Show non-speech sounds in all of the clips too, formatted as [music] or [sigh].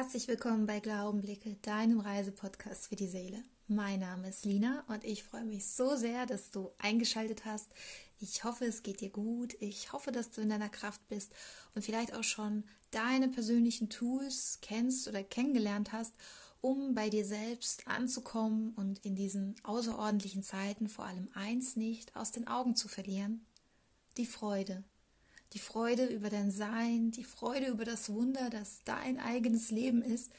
Herzlich willkommen bei Glaubenblicke, deinem Reisepodcast für die Seele. Mein Name ist Lina und ich freue mich so sehr, dass du eingeschaltet hast. Ich hoffe, es geht dir gut. Ich hoffe, dass du in deiner Kraft bist und vielleicht auch schon deine persönlichen Tools kennst oder kennengelernt hast, um bei dir selbst anzukommen und in diesen außerordentlichen Zeiten vor allem eins nicht aus den Augen zu verlieren, die Freude die Freude über dein Sein, die Freude über das Wunder, das dein eigenes Leben ist.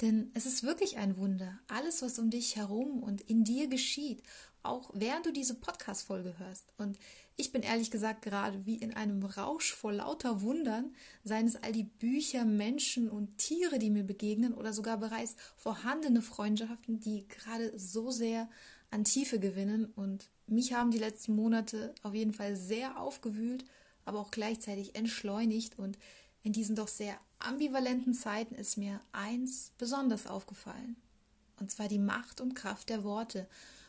Denn es ist wirklich ein Wunder. Alles, was um dich herum und in dir geschieht, auch während du diese Podcast-Folge hörst. Und ich bin ehrlich gesagt gerade wie in einem Rausch vor lauter Wundern, seien es all die Bücher, Menschen und Tiere, die mir begegnen oder sogar bereits vorhandene Freundschaften, die gerade so sehr an Tiefe gewinnen. Und mich haben die letzten Monate auf jeden Fall sehr aufgewühlt aber auch gleichzeitig entschleunigt. Und in diesen doch sehr ambivalenten Zeiten ist mir eins besonders aufgefallen. Und zwar die Macht und Kraft der Worte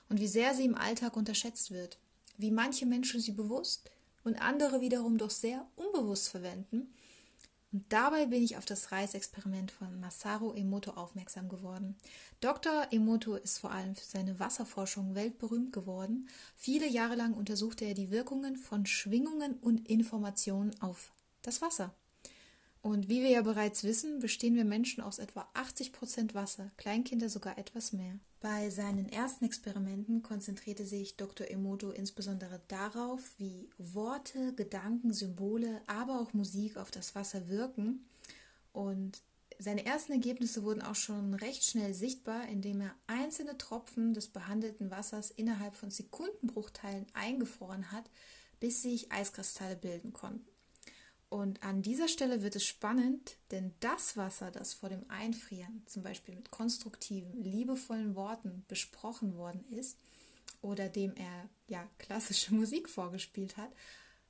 und wie sehr sie im Alltag unterschätzt wird. Wie manche Menschen sie bewusst und andere wiederum doch sehr unbewusst verwenden und dabei bin ich auf das Reisexperiment von Masaru Emoto aufmerksam geworden. Dr. Emoto ist vor allem für seine Wasserforschung weltberühmt geworden. Viele Jahre lang untersuchte er die Wirkungen von Schwingungen und Informationen auf das Wasser. Und wie wir ja bereits wissen, bestehen wir Menschen aus etwa 80 Prozent Wasser, Kleinkinder sogar etwas mehr. Bei seinen ersten Experimenten konzentrierte sich Dr. Emoto insbesondere darauf, wie Worte, Gedanken, Symbole, aber auch Musik auf das Wasser wirken. Und seine ersten Ergebnisse wurden auch schon recht schnell sichtbar, indem er einzelne Tropfen des behandelten Wassers innerhalb von Sekundenbruchteilen eingefroren hat, bis sich Eiskristalle bilden konnten. Und an dieser Stelle wird es spannend, denn das Wasser, das vor dem Einfrieren zum Beispiel mit konstruktiven, liebevollen Worten besprochen worden ist oder dem er ja klassische [laughs] Musik vorgespielt hat,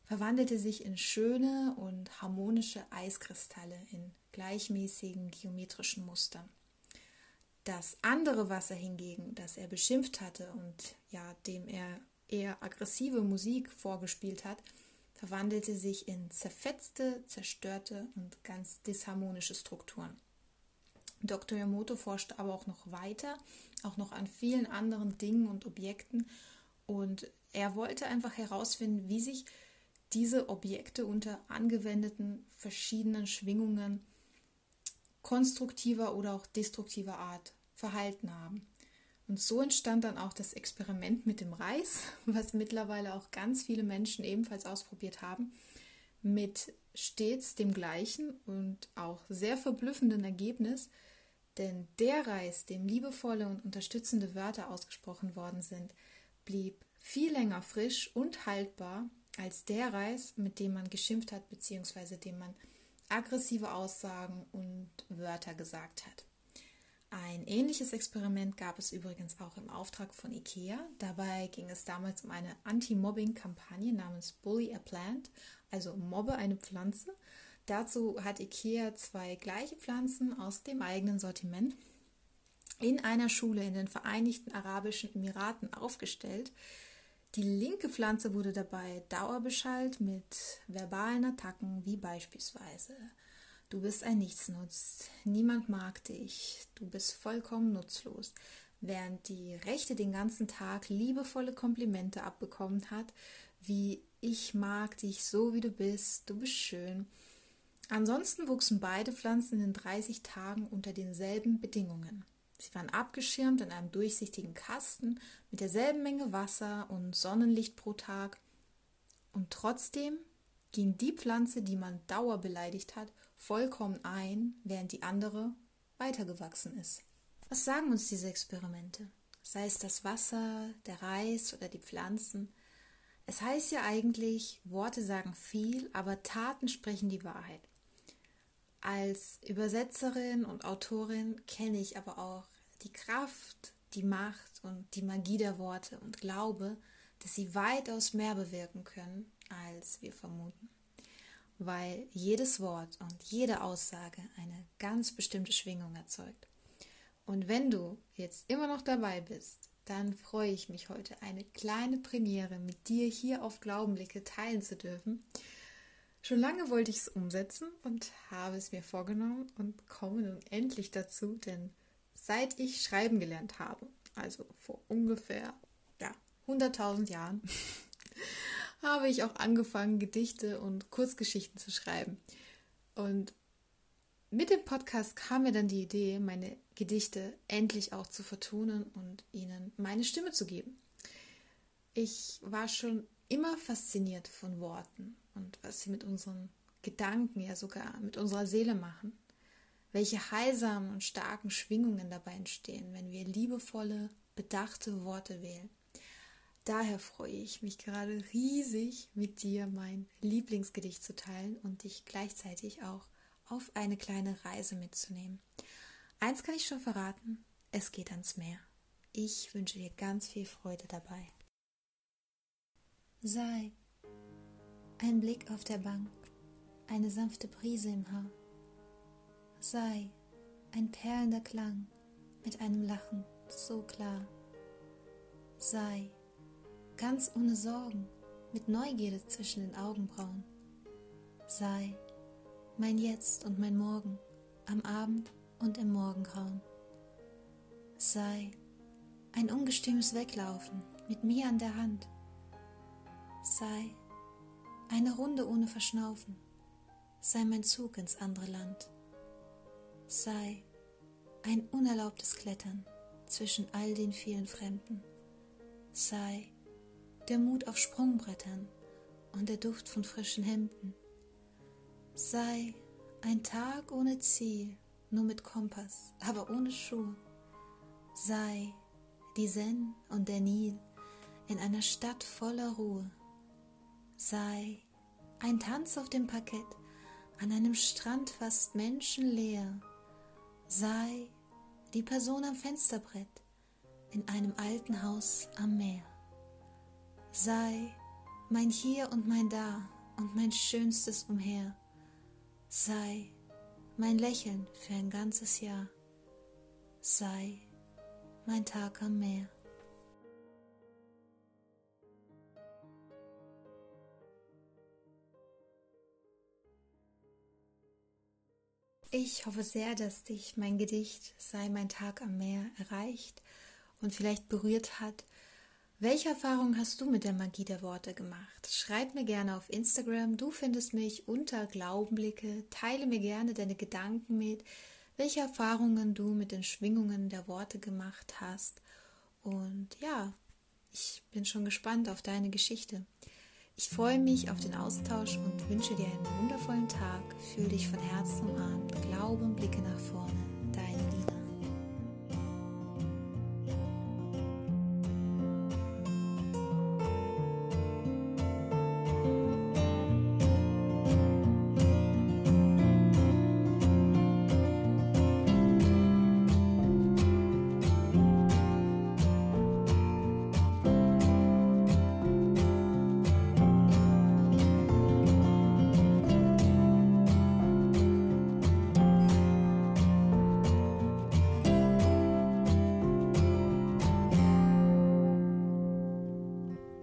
verwandelte sich in schöne und harmonische Eiskristalle in gleichmäßigen geometrischen Mustern. Das andere Wasser hingegen, das er beschimpft hatte und ja, dem er eher aggressive Musik vorgespielt hat, verwandelte sich in zerfetzte, zerstörte und ganz disharmonische Strukturen. Dr. Yamoto forschte aber auch noch weiter, auch noch an vielen anderen Dingen und Objekten und er wollte einfach herausfinden, wie sich diese Objekte unter angewendeten verschiedenen Schwingungen konstruktiver oder auch destruktiver Art verhalten haben. Und so entstand dann auch das Experiment mit dem Reis, [laughs] was mittlerweile auch ganz viele Menschen ebenfalls ausprobiert haben, mit stets dem gleichen und auch sehr verblüffenden Ergebnis, denn der Reis, dem liebevolle und unterstützende Wörter ausgesprochen worden sind, blieb viel länger frisch und haltbar als der Reis, mit dem man geschimpft hat bzw. dem man aggressive Aussagen und Wörter gesagt hat. Ein ähnliches Experiment gab es übrigens auch im Auftrag von IKEA. Dabei ging es damals um eine Anti-Mobbing-Kampagne namens Bully a Plant, also Mobbe eine Pflanze. Dazu hat IKEA zwei gleiche Pflanzen aus dem eigenen Sortiment in einer Schule in den Vereinigten Arabischen Emiraten aufgestellt. Die linke Pflanze wurde dabei dauerbeschallt mit verbalen Attacken wie beispielsweise Du bist ein Nichtsnutz. Niemand mag dich. Du bist vollkommen nutzlos. Während die Rechte den ganzen Tag liebevolle Komplimente abbekommen hat, wie ich mag dich so wie du bist, du bist schön. Ansonsten wuchsen beide Pflanzen in 30 Tagen unter denselben Bedingungen. Sie waren abgeschirmt in einem durchsichtigen Kasten mit derselben Menge Wasser und Sonnenlicht pro Tag. Und trotzdem ging die Pflanze, die man dauerbeleidigt hat, vollkommen ein, während die andere weitergewachsen ist. Was sagen uns diese Experimente? Sei es das Wasser, der Reis oder die Pflanzen. Es heißt ja eigentlich, Worte sagen viel, aber Taten sprechen die Wahrheit. Als Übersetzerin und Autorin kenne ich aber auch die Kraft, die Macht und die Magie der Worte und glaube, dass sie weitaus mehr bewirken können, als wir vermuten weil jedes Wort und jede Aussage eine ganz bestimmte Schwingung erzeugt. Und wenn du jetzt immer noch dabei bist, dann freue ich mich heute, eine kleine Premiere mit dir hier auf Glaubenblicke teilen zu dürfen. Schon lange wollte ich es umsetzen und habe es mir vorgenommen und komme nun endlich dazu, denn seit ich schreiben gelernt habe, also vor ungefähr ja, 100.000 Jahren, [laughs] habe ich auch angefangen, Gedichte und Kurzgeschichten zu schreiben. Und mit dem Podcast kam mir dann die Idee, meine Gedichte endlich auch zu vertonen und ihnen meine Stimme zu geben. Ich war schon immer fasziniert von Worten und was sie mit unseren Gedanken, ja sogar mit unserer Seele machen. Welche heilsamen und starken Schwingungen dabei entstehen, wenn wir liebevolle, bedachte Worte wählen. Daher freue ich mich gerade riesig, mit dir mein Lieblingsgedicht zu teilen und dich gleichzeitig auch auf eine kleine Reise mitzunehmen. Eins kann ich schon verraten, es geht ans Meer. Ich wünsche dir ganz viel Freude dabei. Sei ein Blick auf der Bank, eine sanfte Brise im Haar. Sei ein perlender Klang mit einem Lachen so klar. Sei ganz ohne Sorgen mit Neugierde zwischen den Augenbrauen. Sei mein Jetzt und mein Morgen am Abend und im Morgengrauen. Sei ein ungestümes Weglaufen mit mir an der Hand. Sei eine Runde ohne Verschnaufen, sei mein Zug ins andere Land. Sei ein unerlaubtes Klettern zwischen all den vielen Fremden. Sei der Mut auf Sprungbrettern und der Duft von frischen Hemden. Sei ein Tag ohne Ziel, nur mit Kompass, aber ohne Schuhe. Sei die Sen und der Nil in einer Stadt voller Ruhe sei ein Tanz auf dem Parkett an einem Strand fast menschenleer, sei die Person am Fensterbrett in einem alten Haus am Meer, sei mein Hier und mein Da und mein Schönstes umher, sei mein Lächeln für ein ganzes Jahr, sei mein Tag am Meer. Ich hoffe sehr, dass dich mein Gedicht Sei mein Tag am Meer erreicht und vielleicht berührt hat. Welche Erfahrungen hast du mit der Magie der Worte gemacht? Schreib mir gerne auf Instagram. Du findest mich unter Glaubenblicke. Teile mir gerne deine Gedanken mit, welche Erfahrungen du mit den Schwingungen der Worte gemacht hast. Und ja, ich bin schon gespannt auf deine Geschichte. Ich freue mich auf den Austausch und wünsche dir einen wundervollen Tag. Fühl dich von Herzen umarmt. Glaube und blicke nach vorne.